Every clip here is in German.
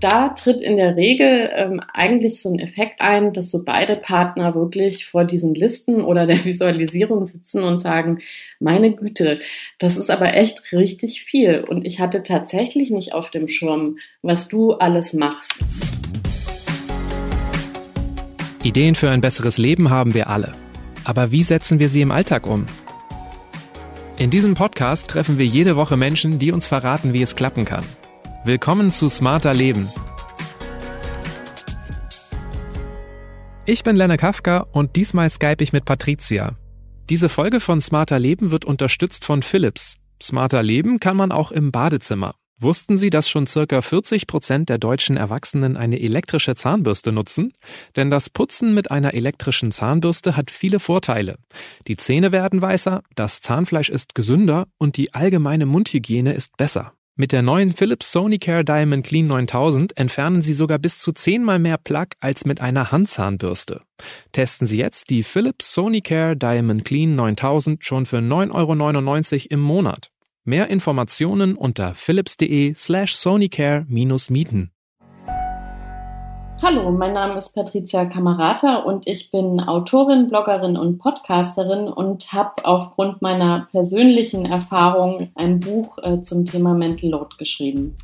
da tritt in der Regel ähm, eigentlich so ein Effekt ein, dass so beide Partner wirklich vor diesen Listen oder der Visualisierung sitzen und sagen, meine Güte, das ist aber echt richtig viel. Und ich hatte tatsächlich nicht auf dem Schirm, was du alles machst. Ideen für ein besseres Leben haben wir alle. Aber wie setzen wir sie im Alltag um? In diesem Podcast treffen wir jede Woche Menschen, die uns verraten, wie es klappen kann. Willkommen zu Smarter Leben. Ich bin Lenne Kafka und diesmal skype ich mit Patricia. Diese Folge von Smarter Leben wird unterstützt von Philips. Smarter Leben kann man auch im Badezimmer. Wussten Sie, dass schon circa 40 Prozent der deutschen Erwachsenen eine elektrische Zahnbürste nutzen? Denn das Putzen mit einer elektrischen Zahnbürste hat viele Vorteile. Die Zähne werden weißer, das Zahnfleisch ist gesünder und die allgemeine Mundhygiene ist besser. Mit der neuen Philips Sonicare Diamond Clean 9000 entfernen Sie sogar bis zu zehnmal mehr Plaque als mit einer Handzahnbürste. Testen Sie jetzt die Philips Sonicare Diamond Clean 9000 schon für 9,99 Euro im Monat. Mehr Informationen unter philips.de slash sonicare-mieten. Hallo, mein Name ist Patricia Kamerata und ich bin Autorin, Bloggerin und Podcasterin und habe aufgrund meiner persönlichen Erfahrung ein Buch äh, zum Thema Mental Load geschrieben.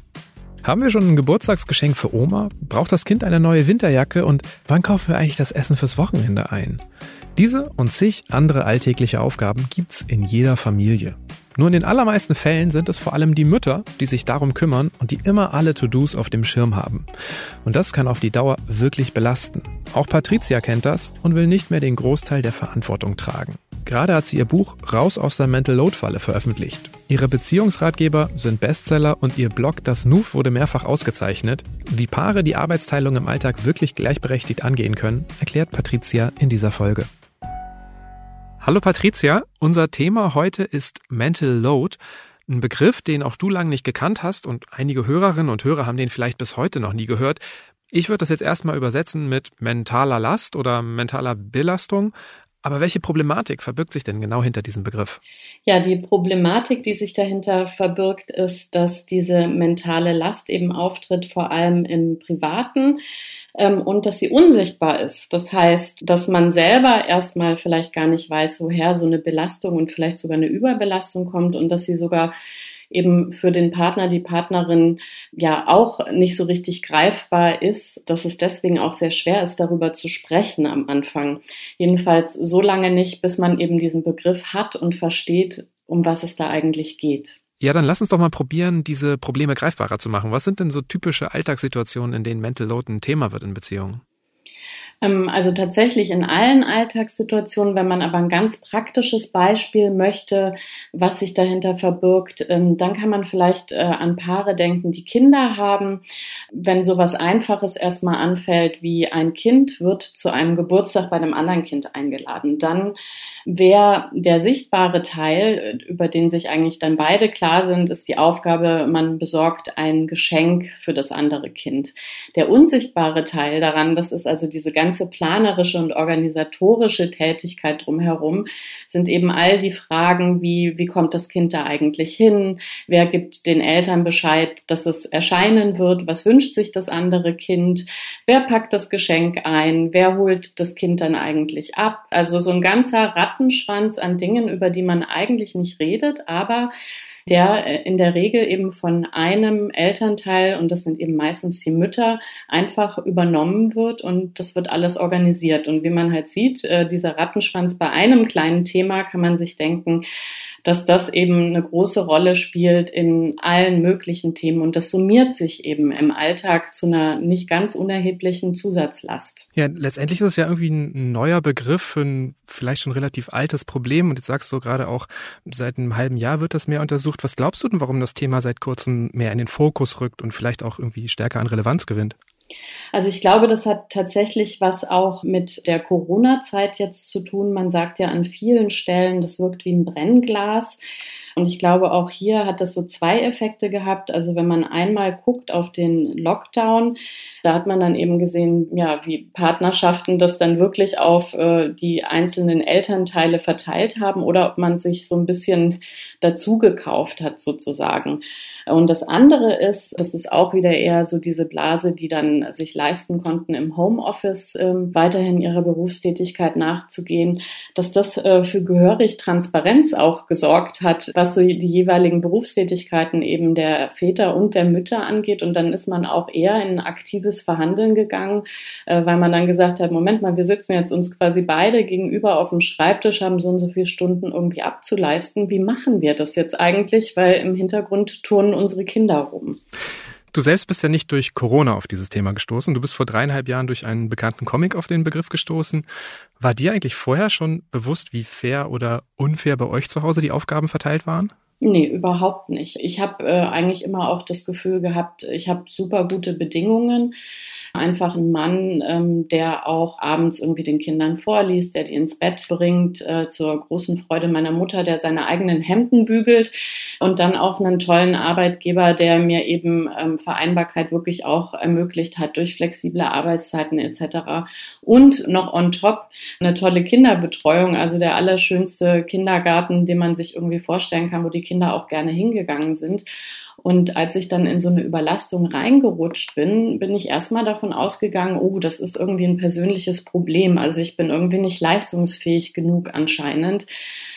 Haben wir schon ein Geburtstagsgeschenk für Oma? Braucht das Kind eine neue Winterjacke? Und wann kaufen wir eigentlich das Essen fürs Wochenende ein? Diese und zig andere alltägliche Aufgaben gibt's in jeder Familie. Nur in den allermeisten Fällen sind es vor allem die Mütter, die sich darum kümmern und die immer alle To-Dos auf dem Schirm haben. Und das kann auf die Dauer wirklich belasten. Auch Patricia kennt das und will nicht mehr den Großteil der Verantwortung tragen. Gerade hat sie ihr Buch Raus aus der Mental Load Falle veröffentlicht. Ihre Beziehungsratgeber sind Bestseller und ihr Blog Das Nuf wurde mehrfach ausgezeichnet. Wie Paare die Arbeitsteilung im Alltag wirklich gleichberechtigt angehen können, erklärt Patricia in dieser Folge. Hallo Patricia, unser Thema heute ist Mental Load. Ein Begriff, den auch du lange nicht gekannt hast und einige Hörerinnen und Hörer haben den vielleicht bis heute noch nie gehört. Ich würde das jetzt erstmal übersetzen mit mentaler Last oder mentaler Belastung. Aber welche Problematik verbirgt sich denn genau hinter diesem Begriff? Ja, die Problematik, die sich dahinter verbirgt, ist, dass diese mentale Last eben auftritt, vor allem im Privaten ähm, und dass sie unsichtbar ist. Das heißt, dass man selber erstmal vielleicht gar nicht weiß, woher so eine Belastung und vielleicht sogar eine Überbelastung kommt und dass sie sogar eben für den Partner, die Partnerin ja auch nicht so richtig greifbar ist, dass es deswegen auch sehr schwer ist, darüber zu sprechen am Anfang. Jedenfalls so lange nicht, bis man eben diesen Begriff hat und versteht, um was es da eigentlich geht. Ja, dann lass uns doch mal probieren, diese Probleme greifbarer zu machen. Was sind denn so typische Alltagssituationen, in denen Mental Load ein Thema wird in Beziehungen? Ähm, also tatsächlich in allen Alltagssituationen, wenn man aber ein ganz praktisches Beispiel möchte, was sich dahinter verbirgt, ähm, dann kann man vielleicht äh, an Paare denken, die Kinder haben. Wenn sowas Einfaches erstmal anfällt, wie ein Kind wird zu einem Geburtstag bei einem anderen Kind eingeladen, dann Wer der sichtbare Teil, über den sich eigentlich dann beide klar sind, ist die Aufgabe, man besorgt ein Geschenk für das andere Kind. Der unsichtbare Teil daran, das ist also diese ganze planerische und organisatorische Tätigkeit drumherum, sind eben all die Fragen, wie, wie kommt das Kind da eigentlich hin? Wer gibt den Eltern Bescheid, dass es erscheinen wird? Was wünscht sich das andere Kind? Wer packt das Geschenk ein? Wer holt das Kind dann eigentlich ab? Also so ein ganzer Rattenschwanz an Dingen, über die man eigentlich nicht redet, aber der äh, in der Regel eben von einem Elternteil, und das sind eben meistens die Mütter, einfach übernommen wird und das wird alles organisiert. Und wie man halt sieht, äh, dieser Rattenschwanz bei einem kleinen Thema kann man sich denken, dass das eben eine große Rolle spielt in allen möglichen Themen und das summiert sich eben im Alltag zu einer nicht ganz unerheblichen Zusatzlast. Ja, letztendlich ist es ja irgendwie ein neuer Begriff für ein vielleicht schon relativ altes Problem und jetzt sagst du gerade auch, seit einem halben Jahr wird das mehr untersucht. Was glaubst du denn, warum das Thema seit kurzem mehr in den Fokus rückt und vielleicht auch irgendwie stärker an Relevanz gewinnt? Also ich glaube, das hat tatsächlich was auch mit der Corona-Zeit jetzt zu tun. Man sagt ja an vielen Stellen, das wirkt wie ein Brennglas. Und ich glaube, auch hier hat das so zwei Effekte gehabt. Also wenn man einmal guckt auf den Lockdown, da hat man dann eben gesehen, ja, wie Partnerschaften das dann wirklich auf äh, die einzelnen Elternteile verteilt haben oder ob man sich so ein bisschen dazu gekauft hat sozusagen. Und das andere ist, das ist auch wieder eher so diese Blase, die dann sich leisten konnten, im Homeoffice äh, weiterhin ihrer Berufstätigkeit nachzugehen, dass das äh, für gehörig Transparenz auch gesorgt hat, was so die jeweiligen Berufstätigkeiten eben der Väter und der Mütter angeht. Und dann ist man auch eher in ein aktives Verhandeln gegangen, äh, weil man dann gesagt hat, Moment mal, wir sitzen jetzt uns quasi beide gegenüber auf dem Schreibtisch, haben so und so viele Stunden irgendwie abzuleisten. Wie machen wir das jetzt eigentlich? Weil im Hintergrund turnen unsere Kinder rum. Du selbst bist ja nicht durch Corona auf dieses Thema gestoßen. Du bist vor dreieinhalb Jahren durch einen bekannten Comic auf den Begriff gestoßen. War dir eigentlich vorher schon bewusst, wie fair oder unfair bei euch zu Hause die Aufgaben verteilt waren? Nee, überhaupt nicht. Ich habe äh, eigentlich immer auch das Gefühl gehabt, ich habe super gute Bedingungen einfach ein Mann, ähm, der auch abends irgendwie den Kindern vorliest, der die ins Bett bringt, äh, zur großen Freude meiner Mutter, der seine eigenen Hemden bügelt und dann auch einen tollen Arbeitgeber, der mir eben ähm, Vereinbarkeit wirklich auch ermöglicht hat durch flexible Arbeitszeiten etc. Und noch on top eine tolle Kinderbetreuung, also der allerschönste Kindergarten, den man sich irgendwie vorstellen kann, wo die Kinder auch gerne hingegangen sind. Und als ich dann in so eine Überlastung reingerutscht bin, bin ich erstmal davon ausgegangen, oh, das ist irgendwie ein persönliches Problem. Also ich bin irgendwie nicht leistungsfähig genug anscheinend.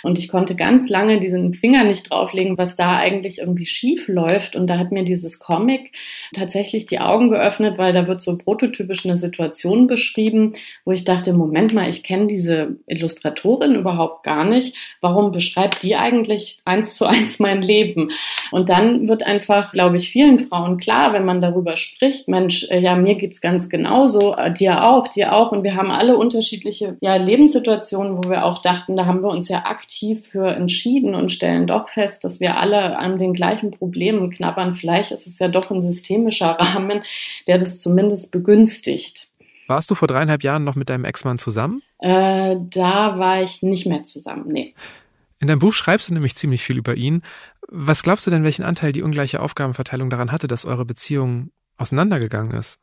Und ich konnte ganz lange diesen Finger nicht drauflegen, was da eigentlich irgendwie schief läuft. Und da hat mir dieses Comic tatsächlich die Augen geöffnet, weil da wird so prototypisch eine Situation beschrieben, wo ich dachte, Moment mal, ich kenne diese Illustratorin überhaupt gar nicht. Warum beschreibt die eigentlich eins zu eins mein Leben? Und dann wird einfach, glaube ich, vielen Frauen klar, wenn man darüber spricht, Mensch, äh, ja, mir geht's ganz genauso, äh, dir auch, dir auch. Und wir haben alle unterschiedliche ja, Lebenssituationen, wo wir auch dachten, da haben wir uns ja aktiv aktiv für entschieden und stellen doch fest, dass wir alle an den gleichen Problemen knabbern. Vielleicht ist es ja doch ein systemischer Rahmen, der das zumindest begünstigt. Warst du vor dreieinhalb Jahren noch mit deinem Ex-Mann zusammen? Äh, da war ich nicht mehr zusammen, nee. In deinem Buch schreibst du nämlich ziemlich viel über ihn. Was glaubst du denn, welchen Anteil die ungleiche Aufgabenverteilung daran hatte, dass eure Beziehung auseinandergegangen ist?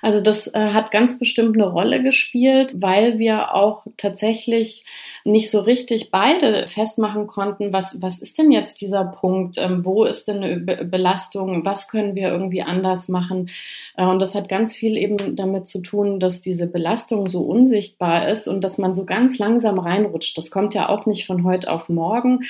Also das äh, hat ganz bestimmt eine Rolle gespielt, weil wir auch tatsächlich nicht so richtig beide festmachen konnten, was, was ist denn jetzt dieser Punkt, ähm, wo ist denn eine Be Belastung, was können wir irgendwie anders machen. Äh, und das hat ganz viel eben damit zu tun, dass diese Belastung so unsichtbar ist und dass man so ganz langsam reinrutscht. Das kommt ja auch nicht von heute auf morgen.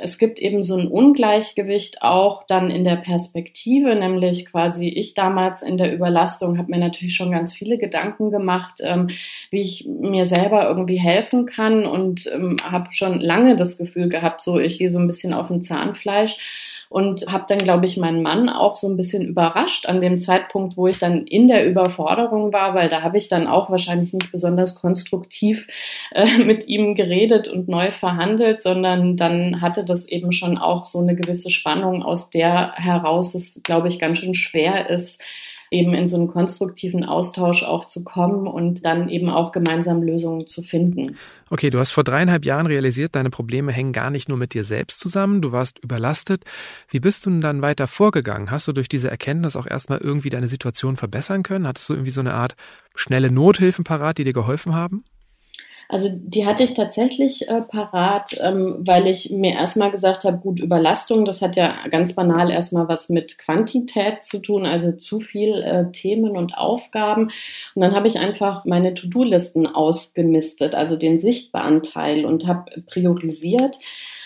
Es gibt eben so ein Ungleichgewicht auch dann in der Perspektive, nämlich quasi ich damals in der Überlastung habe mir natürlich schon ganz viele Gedanken gemacht, ähm, wie ich mir selber irgendwie helfen kann und ähm, habe schon lange das Gefühl gehabt, so ich gehe so ein bisschen auf dem Zahnfleisch und habe dann, glaube ich, meinen Mann auch so ein bisschen überrascht an dem Zeitpunkt, wo ich dann in der Überforderung war, weil da habe ich dann auch wahrscheinlich nicht besonders konstruktiv äh, mit ihm geredet und neu verhandelt, sondern dann hatte das eben schon auch so eine gewisse Spannung, aus der heraus es, glaube ich, ganz schön schwer ist, eben in so einen konstruktiven Austausch auch zu kommen und dann eben auch gemeinsam Lösungen zu finden. Okay, du hast vor dreieinhalb Jahren realisiert, deine Probleme hängen gar nicht nur mit dir selbst zusammen, du warst überlastet. Wie bist du denn dann weiter vorgegangen? Hast du durch diese Erkenntnis auch erstmal irgendwie deine Situation verbessern können? Hattest du irgendwie so eine Art schnelle Nothilfen parat, die dir geholfen haben? Also die hatte ich tatsächlich äh, parat, ähm, weil ich mir erstmal gesagt habe, gut, Überlastung, das hat ja ganz banal erstmal was mit Quantität zu tun, also zu viel äh, Themen und Aufgaben. Und dann habe ich einfach meine To-Do-Listen ausgemistet, also den sichtbaren Teil und habe priorisiert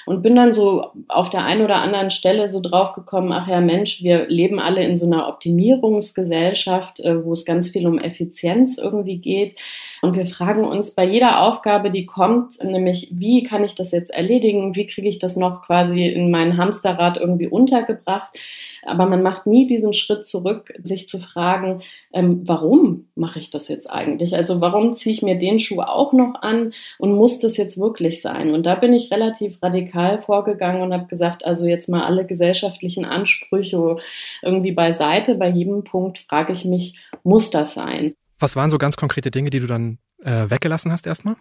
und bin dann so auf der einen oder anderen Stelle so drauf gekommen, ach ja Mensch, wir leben alle in so einer Optimierungsgesellschaft, äh, wo es ganz viel um Effizienz irgendwie geht. Und wir fragen uns bei jeder Aufgabe, die kommt, nämlich, wie kann ich das jetzt erledigen? Wie kriege ich das noch quasi in mein Hamsterrad irgendwie untergebracht? Aber man macht nie diesen Schritt zurück, sich zu fragen, ähm, warum mache ich das jetzt eigentlich? Also warum ziehe ich mir den Schuh auch noch an und muss das jetzt wirklich sein? Und da bin ich relativ radikal vorgegangen und habe gesagt, also jetzt mal alle gesellschaftlichen Ansprüche irgendwie beiseite. Bei jedem Punkt frage ich mich, muss das sein? Was waren so ganz konkrete Dinge, die du dann äh, weggelassen hast erstmal?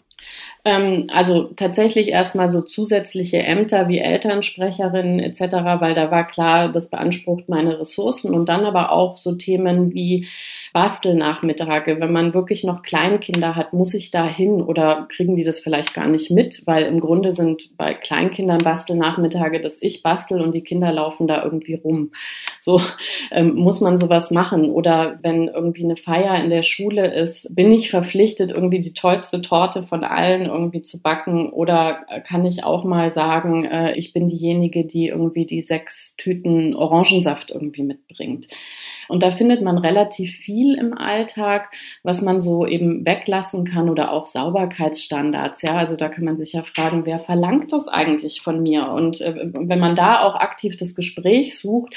Ähm, also tatsächlich erstmal so zusätzliche Ämter wie Elternsprecherin etc., weil da war klar, das beansprucht meine Ressourcen und dann aber auch so Themen wie Bastelnachmittage. Wenn man wirklich noch Kleinkinder hat, muss ich da hin oder kriegen die das vielleicht gar nicht mit, weil im Grunde sind bei Kleinkindern Bastelnachmittage, dass ich bastel und die Kinder laufen da irgendwie rum. So ähm, muss man sowas machen. Oder wenn irgendwie eine Feier in der Schule ist, bin ich verpflichtet, irgendwie die tollste Torte von allen irgendwie zu backen oder kann ich auch mal sagen, äh, ich bin diejenige, die irgendwie die sechs Tüten Orangensaft irgendwie mitbringt. Und da findet man relativ viel im Alltag, was man so eben weglassen kann oder auch Sauberkeitsstandards. Ja, also da kann man sich ja fragen, wer verlangt das eigentlich von mir? Und äh, wenn man da auch aktiv das Gespräch sucht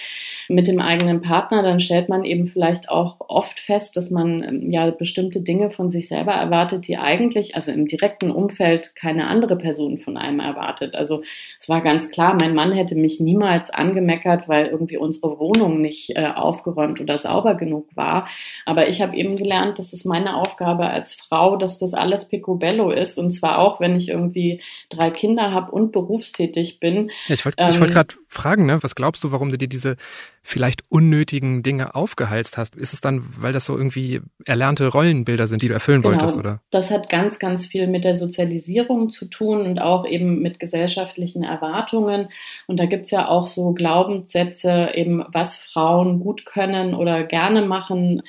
mit dem eigenen Partner, dann stellt man eben vielleicht auch oft fest, dass man ähm, ja bestimmte Dinge von sich selber erwartet, die eigentlich, also im direkten Umfeld keine andere Person von einem erwartet. Also es war ganz klar, mein Mann hätte mich niemals angemeckert, weil irgendwie unsere Wohnung nicht äh, aufgeräumt oder sauber genug war. Aber ich habe eben gelernt, das ist meine Aufgabe als Frau, dass das alles picobello ist. Und zwar auch, wenn ich irgendwie drei Kinder habe und berufstätig bin. Ja, ich wollte ähm, wollt gerade fragen, ne? was glaubst du, warum du dir diese vielleicht unnötigen Dinge aufgehalst hast? Ist es dann, weil das so irgendwie erlernte Rollenbilder sind, die du erfüllen genau. wolltest, oder? Das hat ganz, ganz viel mit der Sozialisierung zu tun und auch eben mit gesellschaftlichen Erwartungen. Und da gibt's ja auch so Glaubenssätze, eben was Frauen gut können oder gerne machen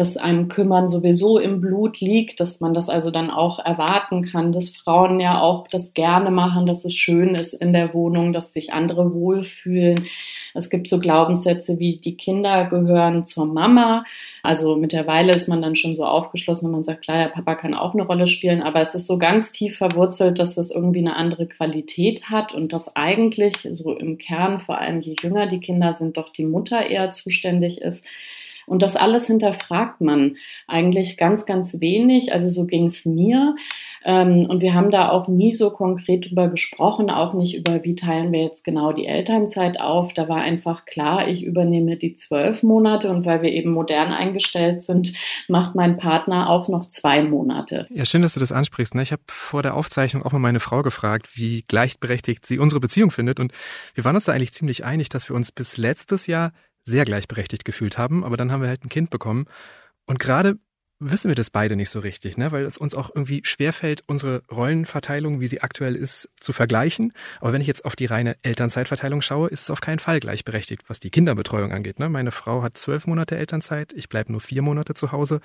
dass einem Kümmern sowieso im Blut liegt, dass man das also dann auch erwarten kann, dass Frauen ja auch das gerne machen, dass es schön ist in der Wohnung, dass sich andere wohlfühlen. Es gibt so Glaubenssätze wie die Kinder gehören zur Mama. Also mittlerweile ist man dann schon so aufgeschlossen, wenn man sagt, klar, der Papa kann auch eine Rolle spielen, aber es ist so ganz tief verwurzelt, dass das irgendwie eine andere Qualität hat und dass eigentlich so im Kern, vor allem je jünger die Kinder sind, doch die Mutter eher zuständig ist. Und das alles hinterfragt man eigentlich ganz, ganz wenig. Also so ging es mir. Ähm, und wir haben da auch nie so konkret drüber gesprochen, auch nicht über, wie teilen wir jetzt genau die Elternzeit auf. Da war einfach klar, ich übernehme die zwölf Monate und weil wir eben modern eingestellt sind, macht mein Partner auch noch zwei Monate. Ja, schön, dass du das ansprichst. Ne? Ich habe vor der Aufzeichnung auch mal meine Frau gefragt, wie gleichberechtigt sie unsere Beziehung findet. Und wir waren uns da eigentlich ziemlich einig, dass wir uns bis letztes Jahr sehr gleichberechtigt gefühlt haben, aber dann haben wir halt ein Kind bekommen. Und gerade wissen wir das beide nicht so richtig, ne? weil es uns auch irgendwie schwerfällt, unsere Rollenverteilung, wie sie aktuell ist, zu vergleichen. Aber wenn ich jetzt auf die reine Elternzeitverteilung schaue, ist es auf keinen Fall gleichberechtigt, was die Kinderbetreuung angeht. Ne? Meine Frau hat zwölf Monate Elternzeit, ich bleibe nur vier Monate zu Hause.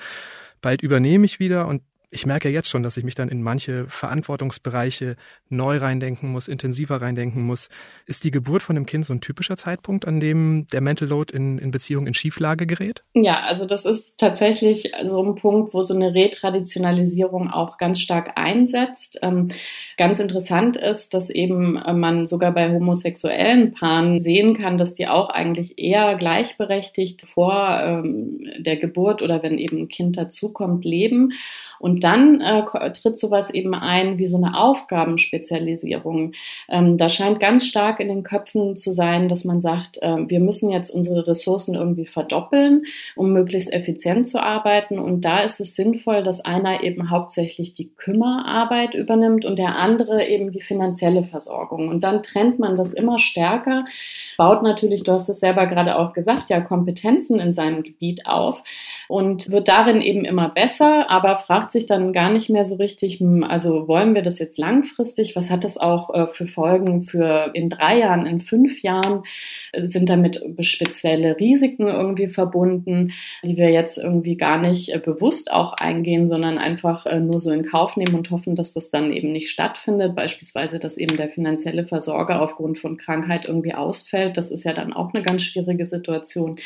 Bald übernehme ich wieder und ich merke jetzt schon, dass ich mich dann in manche Verantwortungsbereiche neu reindenken muss, intensiver reindenken muss. Ist die Geburt von einem Kind so ein typischer Zeitpunkt, an dem der Mental Load in, in Beziehungen in Schieflage gerät? Ja, also das ist tatsächlich so ein Punkt, wo so eine Retraditionalisierung auch ganz stark einsetzt. Ähm, ganz interessant ist, dass eben äh, man sogar bei homosexuellen Paaren sehen kann, dass die auch eigentlich eher gleichberechtigt vor ähm, der Geburt oder wenn eben ein Kind dazukommt, leben. Und dann äh, tritt sowas eben ein wie so eine Aufgabenspezialisierung. Ähm, da scheint ganz stark in den Köpfen zu sein, dass man sagt, äh, wir müssen jetzt unsere Ressourcen irgendwie verdoppeln, um möglichst effizient zu arbeiten. Und da ist es sinnvoll, dass einer eben hauptsächlich die Kümmerarbeit übernimmt und der andere eben die finanzielle Versorgung. Und dann trennt man das immer stärker baut natürlich, du hast es selber gerade auch gesagt, ja Kompetenzen in seinem Gebiet auf und wird darin eben immer besser, aber fragt sich dann gar nicht mehr so richtig, hm, also wollen wir das jetzt langfristig? Was hat das auch äh, für Folgen für in drei Jahren, in fünf Jahren? Sind damit spezielle Risiken irgendwie verbunden, die wir jetzt irgendwie gar nicht äh, bewusst auch eingehen, sondern einfach äh, nur so in Kauf nehmen und hoffen, dass das dann eben nicht stattfindet. Beispielsweise, dass eben der finanzielle Versorger aufgrund von Krankheit irgendwie ausfällt. Das ist ja dann auch eine ganz schwierige Situation.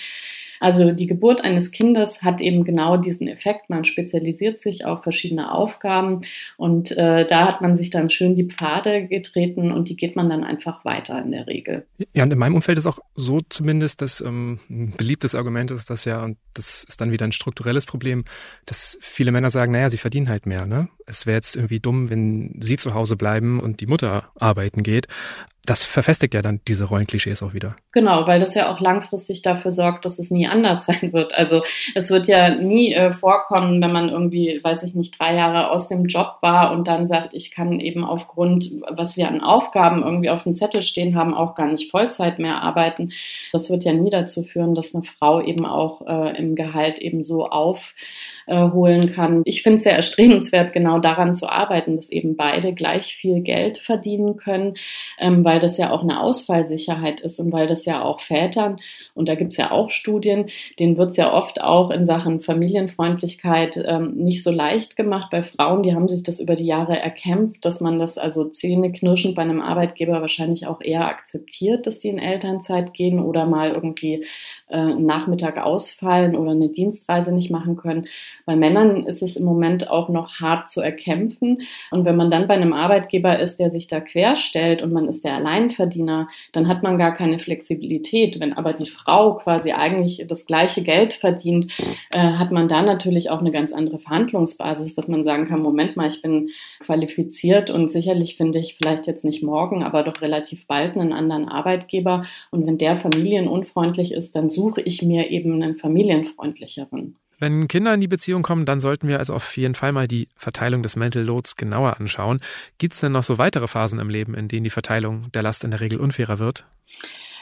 Also die Geburt eines Kindes hat eben genau diesen Effekt. Man spezialisiert sich auf verschiedene Aufgaben und äh, da hat man sich dann schön die Pfade getreten und die geht man dann einfach weiter in der Regel. Ja, und in meinem Umfeld ist auch so zumindest, dass ähm, ein beliebtes Argument ist, dass ja, und das ist dann wieder ein strukturelles Problem, dass viele Männer sagen, naja, sie verdienen halt mehr, ne? Es wäre jetzt irgendwie dumm, wenn sie zu Hause bleiben und die Mutter arbeiten geht. Das verfestigt ja dann diese Rollenklischees auch wieder. Genau, weil das ja auch langfristig dafür sorgt, dass es nie anders sein wird. Also es wird ja nie äh, vorkommen, wenn man irgendwie, weiß ich nicht, drei Jahre aus dem Job war und dann sagt, ich kann eben aufgrund, was wir an Aufgaben irgendwie auf dem Zettel stehen haben, auch gar nicht Vollzeit mehr arbeiten. Das wird ja nie dazu führen, dass eine Frau eben auch äh, im Gehalt eben so auf äh, holen kann. Ich finde es sehr erstrebenswert, genau daran zu arbeiten, dass eben beide gleich viel Geld verdienen können, ähm, weil das ja auch eine Ausfallsicherheit ist und weil das ja auch Vätern, und da gibt es ja auch Studien, denen wird es ja oft auch in Sachen Familienfreundlichkeit ähm, nicht so leicht gemacht. Bei Frauen, die haben sich das über die Jahre erkämpft, dass man das also zähneknirschend bei einem Arbeitgeber wahrscheinlich auch eher akzeptiert, dass die in Elternzeit gehen oder mal irgendwie äh, einen Nachmittag ausfallen oder eine Dienstreise nicht machen können. Bei Männern ist es im Moment auch noch hart zu erkämpfen. Und wenn man dann bei einem Arbeitgeber ist, der sich da querstellt und man ist der Alleinverdiener, dann hat man gar keine Flexibilität. Wenn aber die Frau quasi eigentlich das gleiche Geld verdient, äh, hat man da natürlich auch eine ganz andere Verhandlungsbasis, dass man sagen kann, Moment mal, ich bin qualifiziert und sicherlich finde ich vielleicht jetzt nicht morgen, aber doch relativ bald einen anderen Arbeitgeber. Und wenn der familienunfreundlich ist, dann suche ich mir eben einen familienfreundlicheren. Wenn Kinder in die Beziehung kommen, dann sollten wir also auf jeden Fall mal die Verteilung des Mental Loads genauer anschauen. Gibt es denn noch so weitere Phasen im Leben, in denen die Verteilung der Last in der Regel unfairer wird?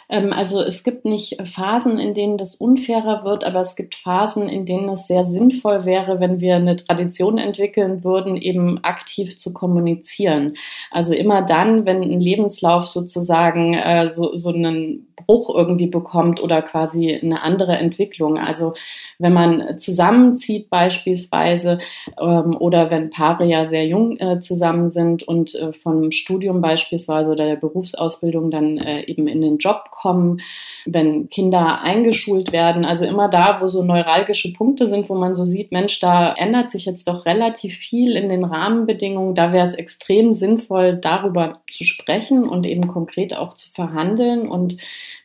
Ähm, also es gibt nicht Phasen, in denen das unfairer wird, aber es gibt Phasen, in denen es sehr sinnvoll wäre, wenn wir eine Tradition entwickeln würden, eben aktiv zu kommunizieren. Also immer dann, wenn ein Lebenslauf sozusagen äh, so, so einen Bruch irgendwie bekommt oder quasi eine andere Entwicklung. Also wenn man zusammenzieht beispielsweise ähm, oder wenn Paare ja sehr jung äh, zusammen sind und äh, vom Studium beispielsweise oder der Berufsausbildung dann äh, eben in den Job kommen, wenn Kinder eingeschult werden, also immer da, wo so neuralgische Punkte sind, wo man so sieht, Mensch, da ändert sich jetzt doch relativ viel in den Rahmenbedingungen, da wäre es extrem sinnvoll, darüber zu sprechen und eben konkret auch zu verhandeln. Und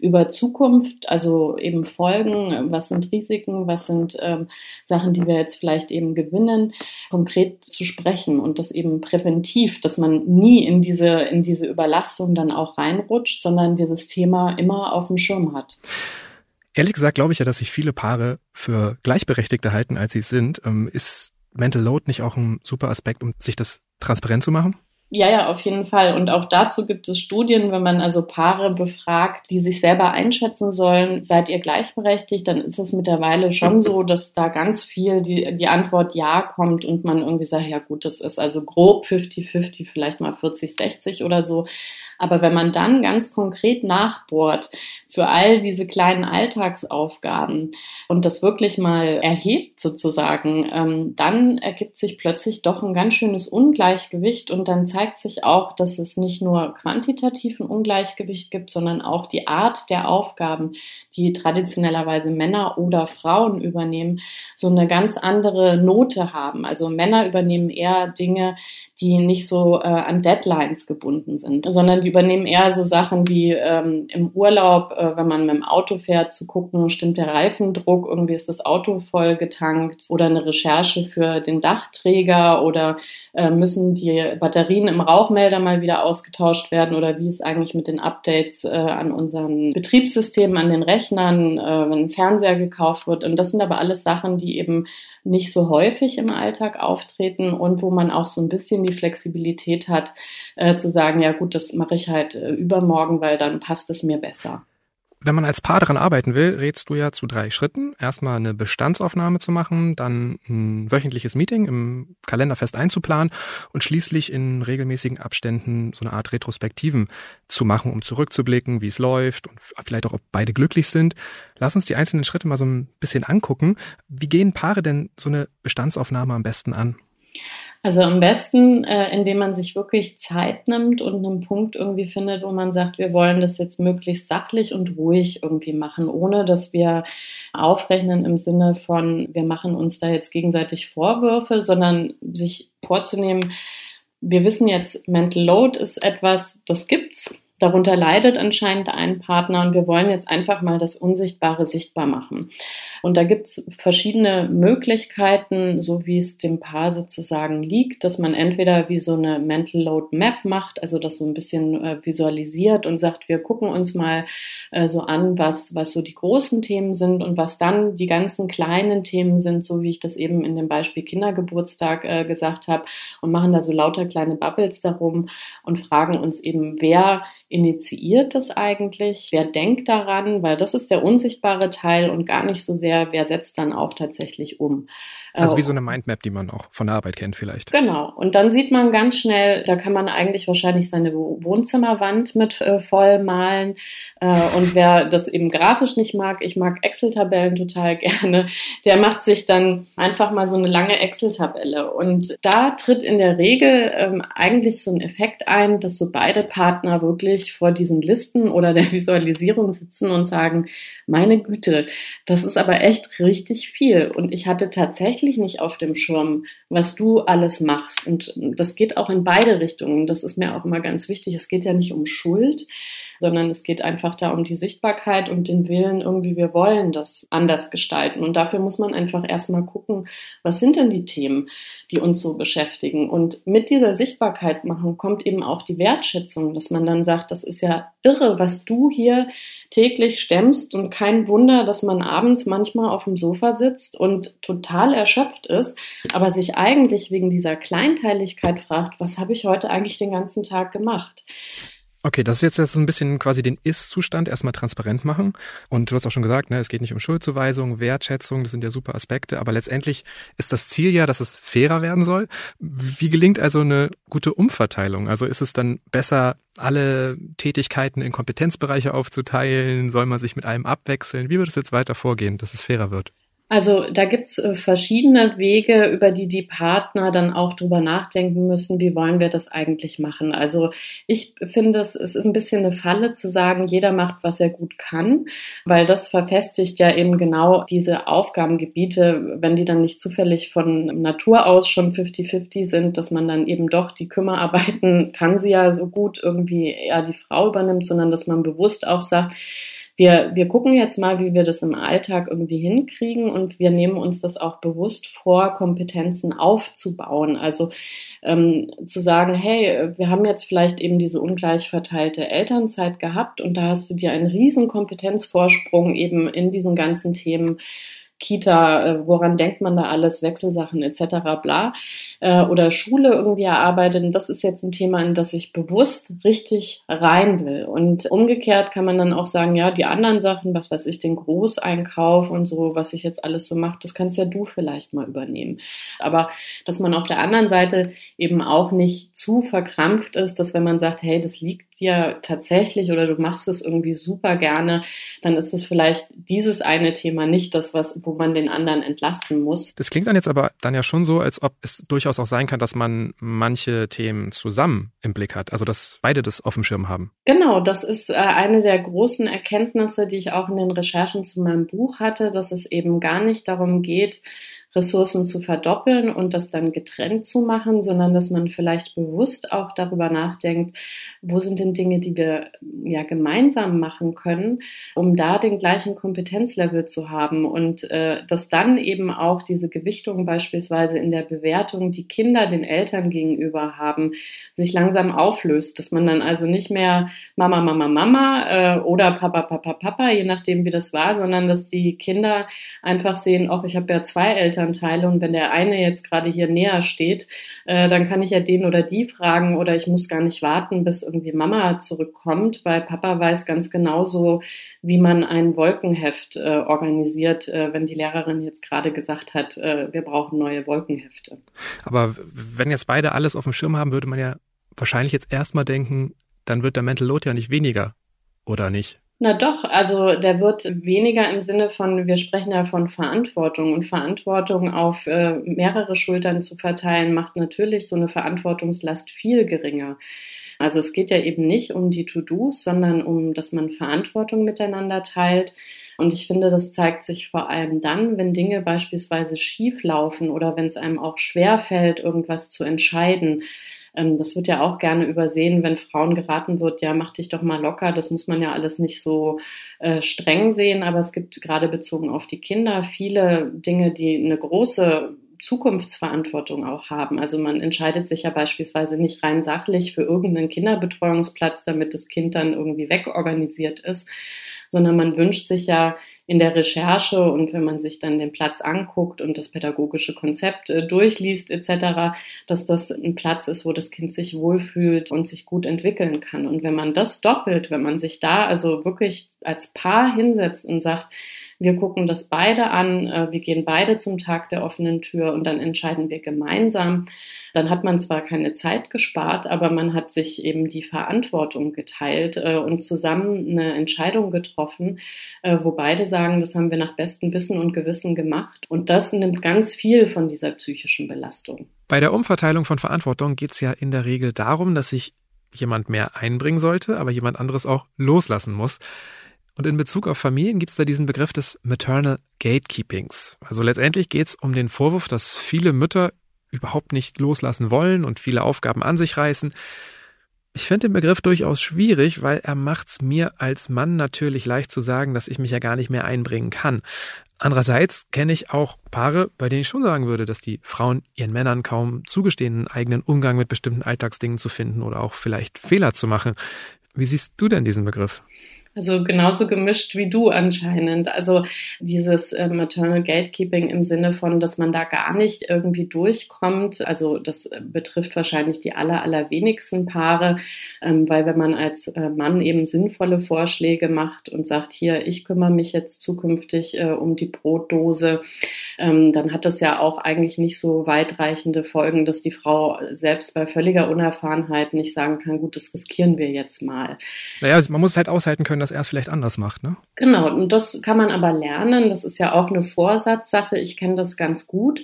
über Zukunft, also eben Folgen, was sind Risiken, was sind ähm, Sachen, die wir jetzt vielleicht eben gewinnen, konkret zu sprechen und das eben präventiv, dass man nie in diese, in diese Überlastung dann auch reinrutscht, sondern dieses Thema immer auf dem Schirm hat. Ehrlich gesagt glaube ich ja, dass sich viele Paare für gleichberechtigter halten, als sie sind. Ähm, ist Mental Load nicht auch ein super Aspekt, um sich das transparent zu machen? Ja, ja, auf jeden Fall. Und auch dazu gibt es Studien, wenn man also Paare befragt, die sich selber einschätzen sollen, seid ihr gleichberechtigt, dann ist es mittlerweile schon so, dass da ganz viel die, die Antwort Ja kommt und man irgendwie sagt, ja gut, das ist also grob 50-50, vielleicht mal 40-60 oder so. Aber wenn man dann ganz konkret nachbohrt für all diese kleinen Alltagsaufgaben und das wirklich mal erhebt sozusagen, ähm, dann ergibt sich plötzlich doch ein ganz schönes Ungleichgewicht und dann zeigt sich auch, dass es nicht nur quantitativ ein Ungleichgewicht gibt, sondern auch die Art der Aufgaben, die traditionellerweise Männer oder Frauen übernehmen, so eine ganz andere Note haben. Also Männer übernehmen eher Dinge, die nicht so äh, an Deadlines gebunden sind, sondern die übernehmen eher so Sachen wie ähm, im Urlaub, äh, wenn man mit dem Auto fährt, zu gucken, stimmt der Reifendruck, irgendwie ist das Auto voll getankt oder eine Recherche für den Dachträger oder äh, müssen die Batterien im Rauchmelder mal wieder ausgetauscht werden oder wie ist eigentlich mit den Updates äh, an unseren Betriebssystemen, an den Rechnern, äh, wenn ein Fernseher gekauft wird. Und das sind aber alles Sachen, die eben nicht so häufig im Alltag auftreten und wo man auch so ein bisschen die Flexibilität hat, äh, zu sagen, ja gut, das mache ich halt äh, übermorgen, weil dann passt es mir besser. Wenn man als Paar daran arbeiten will, rätst du ja zu drei Schritten. Erstmal eine Bestandsaufnahme zu machen, dann ein wöchentliches Meeting im Kalender fest einzuplanen und schließlich in regelmäßigen Abständen so eine Art Retrospektiven zu machen, um zurückzublicken, wie es läuft und vielleicht auch, ob beide glücklich sind. Lass uns die einzelnen Schritte mal so ein bisschen angucken. Wie gehen Paare denn so eine Bestandsaufnahme am besten an? Also am besten, äh, indem man sich wirklich Zeit nimmt und einen Punkt irgendwie findet, wo man sagt, wir wollen das jetzt möglichst sachlich und ruhig irgendwie machen, ohne dass wir aufrechnen im Sinne von, wir machen uns da jetzt gegenseitig Vorwürfe, sondern sich vorzunehmen, wir wissen jetzt, Mental Load ist etwas, das gibt's. Darunter leidet anscheinend ein Partner und wir wollen jetzt einfach mal das Unsichtbare sichtbar machen. Und da gibt's verschiedene Möglichkeiten, so wie es dem Paar sozusagen liegt, dass man entweder wie so eine Mental Load Map macht, also das so ein bisschen äh, visualisiert und sagt, wir gucken uns mal äh, so an, was, was so die großen Themen sind und was dann die ganzen kleinen Themen sind, so wie ich das eben in dem Beispiel Kindergeburtstag äh, gesagt habe und machen da so lauter kleine Bubbles darum und fragen uns eben, wer initiiert das eigentlich, wer denkt daran, weil das ist der unsichtbare Teil und gar nicht so sehr, wer setzt dann auch tatsächlich um. Also wie so eine Mindmap, die man auch von der Arbeit kennt vielleicht. Genau. Und dann sieht man ganz schnell, da kann man eigentlich wahrscheinlich seine Wohnzimmerwand mit äh, voll malen. Äh, und wer das eben grafisch nicht mag, ich mag Excel-Tabellen total gerne, der macht sich dann einfach mal so eine lange Excel-Tabelle. Und da tritt in der Regel ähm, eigentlich so ein Effekt ein, dass so beide Partner wirklich vor diesen Listen oder der Visualisierung sitzen und sagen, meine Güte, das ist aber echt richtig viel. Und ich hatte tatsächlich nicht auf dem Schirm, was du alles machst. Und das geht auch in beide Richtungen. Das ist mir auch immer ganz wichtig. Es geht ja nicht um Schuld, sondern es geht einfach da um die Sichtbarkeit und den Willen, irgendwie wir wollen das anders gestalten. Und dafür muss man einfach erstmal gucken, was sind denn die Themen, die uns so beschäftigen. Und mit dieser Sichtbarkeit machen kommt eben auch die Wertschätzung, dass man dann sagt, das ist ja irre, was du hier täglich stemmst und kein Wunder, dass man abends manchmal auf dem Sofa sitzt und total erschöpft ist, aber sich eigentlich wegen dieser Kleinteiligkeit fragt, was habe ich heute eigentlich den ganzen Tag gemacht? Okay, das ist jetzt so ein bisschen quasi den Ist-Zustand erstmal transparent machen. Und du hast auch schon gesagt, ne, es geht nicht um Schuldzuweisung, Wertschätzung, das sind ja super Aspekte, aber letztendlich ist das Ziel ja, dass es fairer werden soll. Wie gelingt also eine gute Umverteilung? Also ist es dann besser, alle Tätigkeiten in Kompetenzbereiche aufzuteilen? Soll man sich mit einem abwechseln? Wie wird es jetzt weiter vorgehen, dass es fairer wird? Also da gibt's äh, verschiedene Wege, über die die Partner dann auch drüber nachdenken müssen, wie wollen wir das eigentlich machen. Also ich finde, es ist ein bisschen eine Falle zu sagen, jeder macht, was er gut kann, weil das verfestigt ja eben genau diese Aufgabengebiete, wenn die dann nicht zufällig von Natur aus schon 50-50 sind, dass man dann eben doch die Kümmerarbeiten kann sie ja so gut irgendwie eher die Frau übernimmt, sondern dass man bewusst auch sagt, wir, wir gucken jetzt mal, wie wir das im Alltag irgendwie hinkriegen und wir nehmen uns das auch bewusst vor, Kompetenzen aufzubauen. Also ähm, zu sagen, hey, wir haben jetzt vielleicht eben diese ungleich verteilte Elternzeit gehabt und da hast du dir einen riesen Kompetenzvorsprung eben in diesen ganzen Themen Kita, äh, woran denkt man da alles, Wechselsachen etc. bla äh, oder Schule irgendwie erarbeitet. Und das ist jetzt ein Thema, in das ich bewusst richtig rein will. Und umgekehrt kann man dann auch sagen, ja, die anderen Sachen, was weiß ich, den Großeinkauf und so, was ich jetzt alles so mache, das kannst ja du vielleicht mal übernehmen. Aber dass man auf der anderen Seite eben auch nicht zu verkrampft ist, dass wenn man sagt, hey, das liegt dir tatsächlich oder du machst es irgendwie super gerne, dann ist es vielleicht dieses eine Thema nicht das, was, wo man den anderen entlasten muss. Das klingt dann jetzt aber dann ja schon so, als ob es durchaus durchaus auch sein kann, dass man manche Themen zusammen im Blick hat, also dass beide das auf dem Schirm haben. Genau, das ist äh, eine der großen Erkenntnisse, die ich auch in den Recherchen zu meinem Buch hatte, dass es eben gar nicht darum geht, Ressourcen zu verdoppeln und das dann getrennt zu machen, sondern dass man vielleicht bewusst auch darüber nachdenkt, wo sind denn Dinge, die wir ja gemeinsam machen können, um da den gleichen Kompetenzlevel zu haben? Und äh, dass dann eben auch diese Gewichtung beispielsweise in der Bewertung, die Kinder den Eltern gegenüber haben, sich langsam auflöst, dass man dann also nicht mehr Mama, Mama, Mama äh, oder Papa, Papa, Papa, je nachdem wie das war, sondern dass die Kinder einfach sehen, auch ich habe ja zwei Elternteile und wenn der eine jetzt gerade hier näher steht, äh, dann kann ich ja den oder die fragen oder ich muss gar nicht warten, bis irgendwie Mama zurückkommt, weil Papa weiß ganz genauso, wie man ein Wolkenheft äh, organisiert, äh, wenn die Lehrerin jetzt gerade gesagt hat, äh, wir brauchen neue Wolkenhefte. Aber wenn jetzt beide alles auf dem Schirm haben, würde man ja wahrscheinlich jetzt erstmal denken, dann wird der Mental Load ja nicht weniger, oder nicht? Na doch, also der wird weniger im Sinne von, wir sprechen ja von Verantwortung und Verantwortung auf äh, mehrere Schultern zu verteilen, macht natürlich so eine Verantwortungslast viel geringer. Also es geht ja eben nicht um die To-Dos, sondern um, dass man Verantwortung miteinander teilt. Und ich finde, das zeigt sich vor allem dann, wenn Dinge beispielsweise schief laufen oder wenn es einem auch schwer fällt, irgendwas zu entscheiden das wird ja auch gerne übersehen, wenn Frauen geraten wird, ja, mach dich doch mal locker. Das muss man ja alles nicht so äh, streng sehen, aber es gibt gerade bezogen auf die Kinder viele Dinge, die eine große Zukunftsverantwortung auch haben. Also man entscheidet sich ja beispielsweise nicht rein sachlich für irgendeinen Kinderbetreuungsplatz, damit das Kind dann irgendwie wegorganisiert ist, sondern man wünscht sich ja in der Recherche und wenn man sich dann den Platz anguckt und das pädagogische Konzept äh, durchliest etc., dass das ein Platz ist, wo das Kind sich wohlfühlt und sich gut entwickeln kann. Und wenn man das doppelt, wenn man sich da also wirklich als Paar hinsetzt und sagt, wir gucken das beide an, äh, wir gehen beide zum Tag der offenen Tür und dann entscheiden wir gemeinsam. Dann hat man zwar keine Zeit gespart, aber man hat sich eben die Verantwortung geteilt äh, und zusammen eine Entscheidung getroffen, äh, wo beide sagen, das haben wir nach bestem Wissen und Gewissen gemacht. Und das nimmt ganz viel von dieser psychischen Belastung. Bei der Umverteilung von Verantwortung geht es ja in der Regel darum, dass sich jemand mehr einbringen sollte, aber jemand anderes auch loslassen muss. Und in Bezug auf Familien gibt es da diesen Begriff des Maternal Gatekeepings. Also letztendlich geht es um den Vorwurf, dass viele Mütter überhaupt nicht loslassen wollen und viele Aufgaben an sich reißen. Ich finde den Begriff durchaus schwierig, weil er macht's mir als Mann natürlich leicht zu sagen, dass ich mich ja gar nicht mehr einbringen kann. Andererseits kenne ich auch Paare, bei denen ich schon sagen würde, dass die Frauen ihren Männern kaum zugestehen, einen eigenen Umgang mit bestimmten Alltagsdingen zu finden oder auch vielleicht Fehler zu machen. Wie siehst du denn diesen Begriff? Also genauso gemischt wie du anscheinend. Also dieses äh, Maternal Gatekeeping im Sinne von, dass man da gar nicht irgendwie durchkommt. Also das betrifft wahrscheinlich die aller, allerwenigsten Paare, ähm, weil wenn man als äh, Mann eben sinnvolle Vorschläge macht und sagt, hier, ich kümmere mich jetzt zukünftig äh, um die Brotdose, ähm, dann hat das ja auch eigentlich nicht so weitreichende Folgen, dass die Frau selbst bei völliger Unerfahrenheit nicht sagen kann, gut, das riskieren wir jetzt mal. Naja, also man muss halt aushalten können, dass er es vielleicht anders macht, ne? Genau, und das kann man aber lernen. Das ist ja auch eine Vorsatzsache. Ich kenne das ganz gut,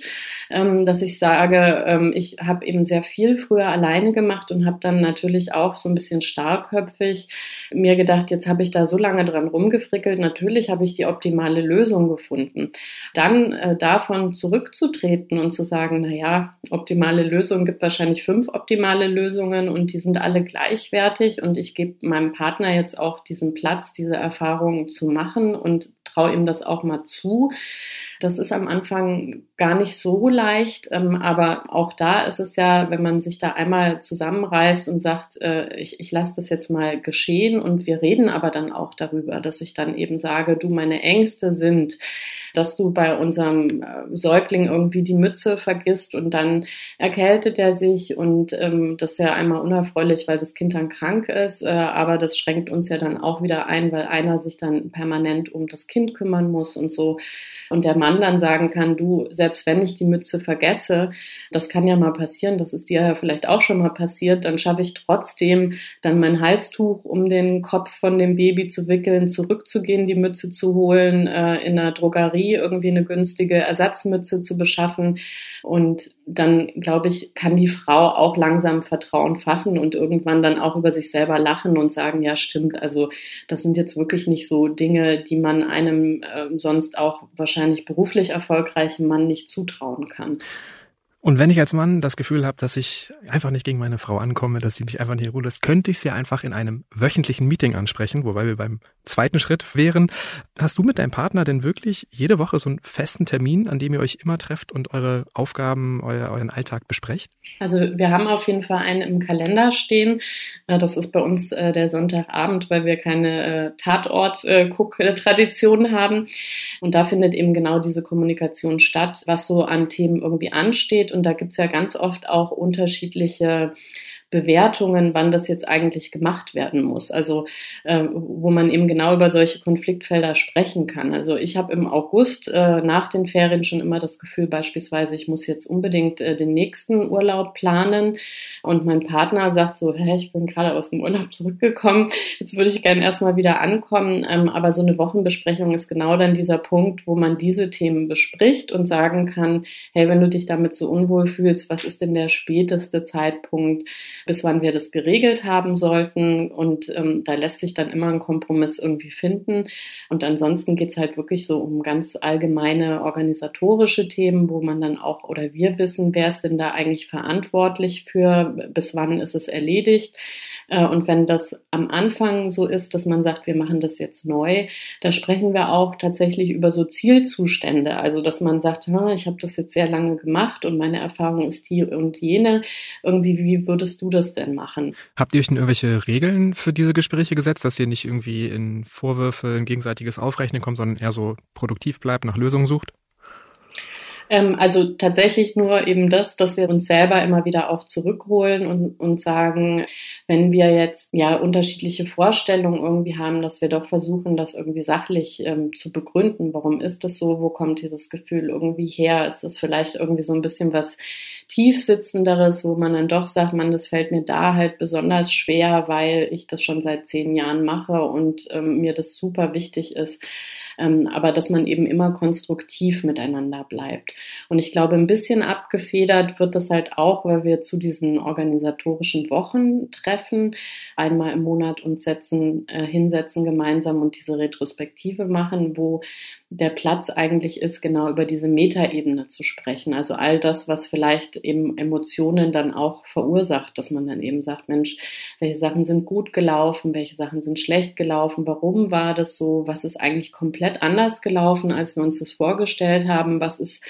ähm, dass ich sage, ähm, ich habe eben sehr viel früher alleine gemacht und habe dann natürlich auch so ein bisschen starkköpfig mir gedacht, jetzt habe ich da so lange dran rumgefrickelt. Natürlich habe ich die optimale Lösung gefunden. Dann äh, davon zurückzutreten und zu sagen, na ja, optimale Lösung gibt wahrscheinlich fünf optimale Lösungen und die sind alle gleichwertig und ich gebe meinem Partner jetzt auch diesen Platz Platz, diese Erfahrungen zu machen und traue ihm das auch mal zu. Das ist am Anfang gar nicht so leicht, ähm, aber auch da ist es ja, wenn man sich da einmal zusammenreißt und sagt, äh, ich, ich lasse das jetzt mal geschehen und wir reden aber dann auch darüber, dass ich dann eben sage, du, meine Ängste sind, dass du bei unserem äh, Säugling irgendwie die Mütze vergisst und dann erkältet er sich und ähm, das ist ja einmal unerfreulich, weil das Kind dann krank ist, äh, aber das schränkt uns ja dann auch wieder ein, weil einer sich dann permanent um das Kind kümmern muss und so. Und der Mann dann sagen kann, du, selbst wenn ich die Mütze vergesse, das kann ja mal passieren, das ist dir ja vielleicht auch schon mal passiert, dann schaffe ich trotzdem dann mein Halstuch um den Kopf von dem Baby zu wickeln, zurückzugehen, die Mütze zu holen, äh, in der Drogerie Drogerie irgendwie eine günstige Ersatzmütze zu beschaffen. Und dann, glaube ich, kann die Frau auch langsam Vertrauen fassen und irgendwann dann auch über sich selber lachen und sagen, ja, stimmt, also das sind jetzt wirklich nicht so Dinge, die man einem äh, sonst auch wahrscheinlich beruflich erfolgreichen Mann nicht zutrauen kann. Und wenn ich als Mann das Gefühl habe, dass ich einfach nicht gegen meine Frau ankomme, dass sie mich einfach nicht Ruhe lässt, könnte ich sie einfach in einem wöchentlichen Meeting ansprechen, wobei wir beim zweiten Schritt wären. Hast du mit deinem Partner denn wirklich jede Woche so einen festen Termin, an dem ihr euch immer trefft und eure Aufgaben, euer, euren Alltag besprecht? Also wir haben auf jeden Fall einen im Kalender stehen. Äh, das ist bei uns äh, der Sonntagabend, weil wir keine äh, Tatort-Guck-Tradition haben. Und da findet eben genau diese Kommunikation statt, was so an Themen irgendwie ansteht und da gibt's ja ganz oft auch unterschiedliche Bewertungen, wann das jetzt eigentlich gemacht werden muss. Also äh, wo man eben genau über solche Konfliktfelder sprechen kann. Also ich habe im August äh, nach den Ferien schon immer das Gefühl, beispielsweise, ich muss jetzt unbedingt äh, den nächsten Urlaub planen. Und mein Partner sagt so, hä, ich bin gerade aus dem Urlaub zurückgekommen, jetzt würde ich gerne erstmal wieder ankommen. Ähm, aber so eine Wochenbesprechung ist genau dann dieser Punkt, wo man diese Themen bespricht und sagen kann, hey, wenn du dich damit so unwohl fühlst, was ist denn der späteste Zeitpunkt, bis wann wir das geregelt haben sollten. Und ähm, da lässt sich dann immer ein Kompromiss irgendwie finden. Und ansonsten geht's halt wirklich so um ganz allgemeine organisatorische Themen, wo man dann auch oder wir wissen, wer ist denn da eigentlich verantwortlich für, bis wann ist es erledigt. Äh, und wenn das am Anfang so ist, dass man sagt, wir machen das jetzt neu, da sprechen wir auch tatsächlich über so Zielzustände. Also dass man sagt, ich habe das jetzt sehr lange gemacht und meine Erfahrung ist die und jene. Irgendwie, wie würdest du das denn machen? Habt ihr euch denn irgendwelche Regeln für diese Gespräche gesetzt, dass ihr nicht irgendwie in Vorwürfe, in gegenseitiges Aufrechnen kommt, sondern eher so produktiv bleibt, nach Lösungen sucht? Ähm, also tatsächlich nur eben das, dass wir uns selber immer wieder auch zurückholen und, und sagen, wenn wir jetzt ja unterschiedliche Vorstellungen irgendwie haben, dass wir doch versuchen, das irgendwie sachlich ähm, zu begründen. Warum ist das so? Wo kommt dieses Gefühl irgendwie her? Ist das vielleicht irgendwie so ein bisschen was tiefsitzenderes, wo man dann doch sagt, man, das fällt mir da halt besonders schwer, weil ich das schon seit zehn Jahren mache und ähm, mir das super wichtig ist aber dass man eben immer konstruktiv miteinander bleibt. Und ich glaube, ein bisschen abgefedert wird das halt auch, weil wir zu diesen organisatorischen Wochen treffen, einmal im Monat uns setzen, äh, hinsetzen gemeinsam und diese Retrospektive machen, wo der Platz eigentlich ist, genau über diese Metaebene zu sprechen. Also all das, was vielleicht eben Emotionen dann auch verursacht, dass man dann eben sagt, Mensch, welche Sachen sind gut gelaufen, welche Sachen sind schlecht gelaufen, warum war das so, was ist eigentlich komplett anders gelaufen, als wir uns das vorgestellt haben, was ist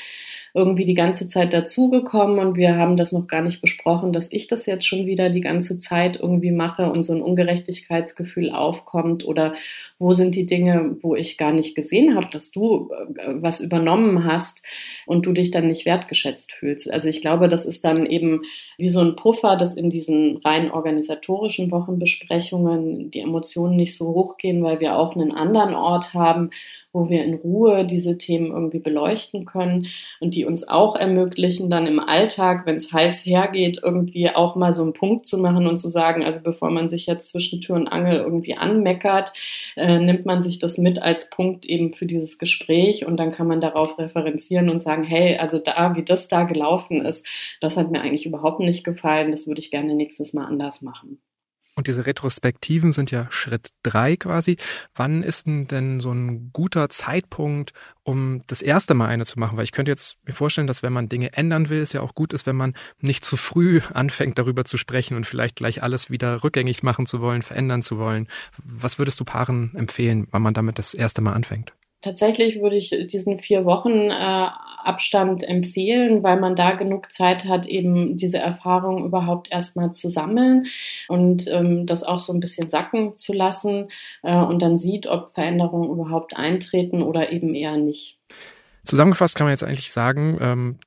irgendwie die ganze Zeit dazugekommen und wir haben das noch gar nicht besprochen, dass ich das jetzt schon wieder die ganze Zeit irgendwie mache und so ein Ungerechtigkeitsgefühl aufkommt oder wo sind die Dinge, wo ich gar nicht gesehen habe, dass du äh, was übernommen hast und du dich dann nicht wertgeschätzt fühlst. Also ich glaube, das ist dann eben wie so ein Puffer, dass in diesen rein organisatorischen Wochenbesprechungen die Emotionen nicht so hochgehen, weil wir auch einen anderen Ort haben, wo wir in Ruhe diese Themen irgendwie beleuchten können und die uns auch ermöglichen, dann im Alltag, wenn es heiß hergeht, irgendwie auch mal so einen Punkt zu machen und zu sagen, also bevor man sich jetzt zwischen Tür und Angel irgendwie anmeckert, äh, nimmt man sich das mit als Punkt eben für dieses Gespräch und dann kann man darauf referenzieren und sagen, hey, also da, wie das da gelaufen ist, das hat mir eigentlich überhaupt nicht gefallen, das würde ich gerne nächstes Mal anders machen. Und diese Retrospektiven sind ja Schritt drei quasi. Wann ist denn so ein guter Zeitpunkt, um das erste Mal eine zu machen? Weil ich könnte jetzt mir vorstellen, dass wenn man Dinge ändern will, es ja auch gut ist, wenn man nicht zu früh anfängt, darüber zu sprechen und vielleicht gleich alles wieder rückgängig machen zu wollen, verändern zu wollen. Was würdest du Paaren empfehlen, wann man damit das erste Mal anfängt? Tatsächlich würde ich diesen vier Wochen äh, Abstand empfehlen, weil man da genug Zeit hat, eben diese Erfahrung überhaupt erstmal zu sammeln und ähm, das auch so ein bisschen sacken zu lassen äh, und dann sieht, ob Veränderungen überhaupt eintreten oder eben eher nicht. Zusammengefasst kann man jetzt eigentlich sagen, ähm,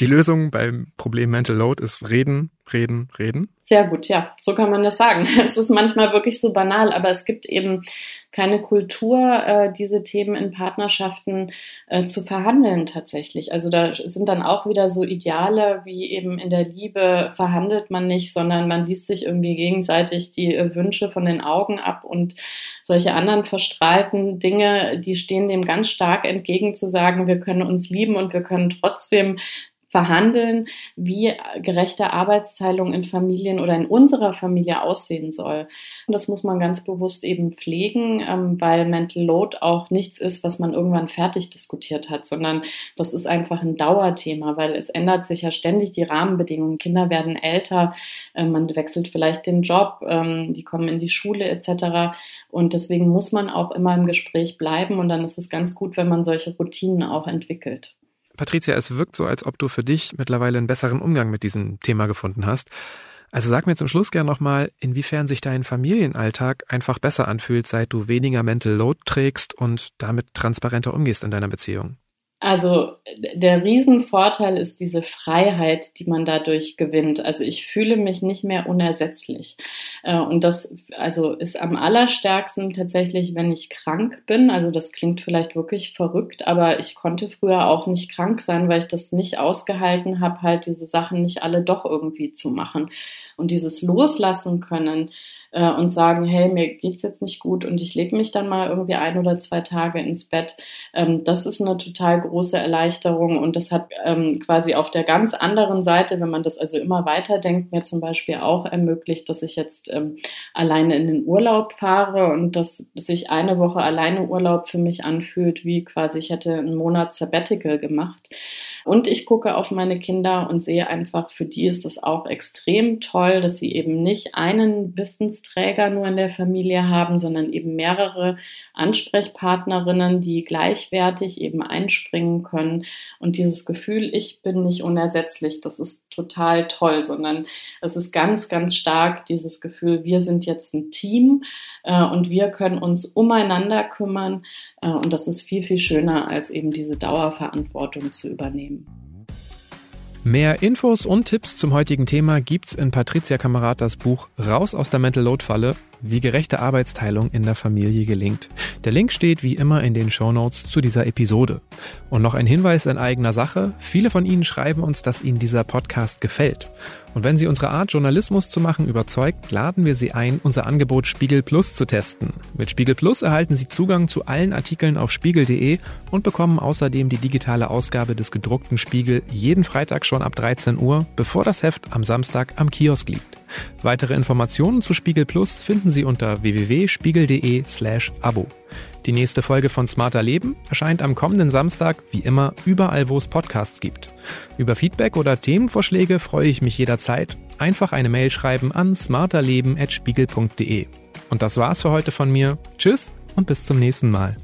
die Lösung beim Problem Mental Load ist reden, reden, reden. Sehr gut, ja, so kann man das sagen. Es ist manchmal wirklich so banal, aber es gibt eben keine Kultur, äh, diese Themen in Partnerschaften äh, zu verhandeln tatsächlich. Also da sind dann auch wieder so Ideale wie eben in der Liebe verhandelt man nicht, sondern man liest sich irgendwie gegenseitig die äh, Wünsche von den Augen ab und solche anderen verstrahlten Dinge, die stehen dem ganz stark entgegen zu sagen, wir können uns lieben und wir können trotzdem verhandeln, wie gerechte Arbeitsteilung in Familien oder in unserer Familie aussehen soll. Und das muss man ganz bewusst eben pflegen, ähm, weil Mental Load auch nichts ist, was man irgendwann fertig diskutiert hat, sondern das ist einfach ein Dauerthema, weil es ändert sich ja ständig die Rahmenbedingungen. Kinder werden älter, äh, man wechselt vielleicht den Job, ähm, die kommen in die Schule etc. Und deswegen muss man auch immer im Gespräch bleiben und dann ist es ganz gut, wenn man solche Routinen auch entwickelt. Patricia, es wirkt so, als ob du für dich mittlerweile einen besseren Umgang mit diesem Thema gefunden hast. Also sag mir zum Schluss gerne nochmal, inwiefern sich dein Familienalltag einfach besser anfühlt, seit du weniger Mental Load trägst und damit transparenter umgehst in deiner Beziehung. Also der Riesenvorteil ist diese Freiheit, die man dadurch gewinnt. Also ich fühle mich nicht mehr unersetzlich. Äh, und das also ist am allerstärksten tatsächlich, wenn ich krank bin. Also das klingt vielleicht wirklich verrückt, aber ich konnte früher auch nicht krank sein, weil ich das nicht ausgehalten habe, halt diese Sachen nicht alle doch irgendwie zu machen. Und dieses Loslassen können, äh, und sagen, hey, mir geht's jetzt nicht gut und ich lege mich dann mal irgendwie ein oder zwei Tage ins Bett. Ähm, das ist eine total große Erleichterung und das hat ähm, quasi auf der ganz anderen Seite, wenn man das also immer weiterdenkt, mir zum Beispiel auch ermöglicht, dass ich jetzt ähm, alleine in den Urlaub fahre und dass sich eine Woche alleine Urlaub für mich anfühlt, wie quasi ich hätte einen Monat Sabbatical gemacht. Und ich gucke auf meine Kinder und sehe einfach, für die ist das auch extrem toll, dass sie eben nicht einen Wissensträger nur in der Familie haben, sondern eben mehrere Ansprechpartnerinnen, die gleichwertig eben einspringen können. Und dieses Gefühl, ich bin nicht unersetzlich, das ist total toll, sondern es ist ganz, ganz stark dieses Gefühl, wir sind jetzt ein Team äh, und wir können uns umeinander kümmern. Äh, und das ist viel, viel schöner, als eben diese Dauerverantwortung zu übernehmen. Mehr Infos und Tipps zum heutigen Thema gibt's in Patricia Kamerad das Buch Raus aus der Mental Load Falle wie gerechte Arbeitsteilung in der Familie gelingt. Der Link steht wie immer in den Show Notes zu dieser Episode. Und noch ein Hinweis in eigener Sache. Viele von Ihnen schreiben uns, dass Ihnen dieser Podcast gefällt. Und wenn Sie unsere Art, Journalismus zu machen, überzeugt, laden wir Sie ein, unser Angebot Spiegel Plus zu testen. Mit Spiegel Plus erhalten Sie Zugang zu allen Artikeln auf spiegel.de und bekommen außerdem die digitale Ausgabe des gedruckten Spiegel jeden Freitag schon ab 13 Uhr, bevor das Heft am Samstag am Kiosk liegt. Weitere Informationen zu Spiegel Plus finden Sie unter www.spiegel.de slash Abo. Die nächste Folge von Smarter Leben erscheint am kommenden Samstag, wie immer, überall, wo es Podcasts gibt. Über Feedback oder Themenvorschläge freue ich mich jederzeit. Einfach eine Mail schreiben an smarterleben.spiegel.de. Und das war's für heute von mir. Tschüss und bis zum nächsten Mal.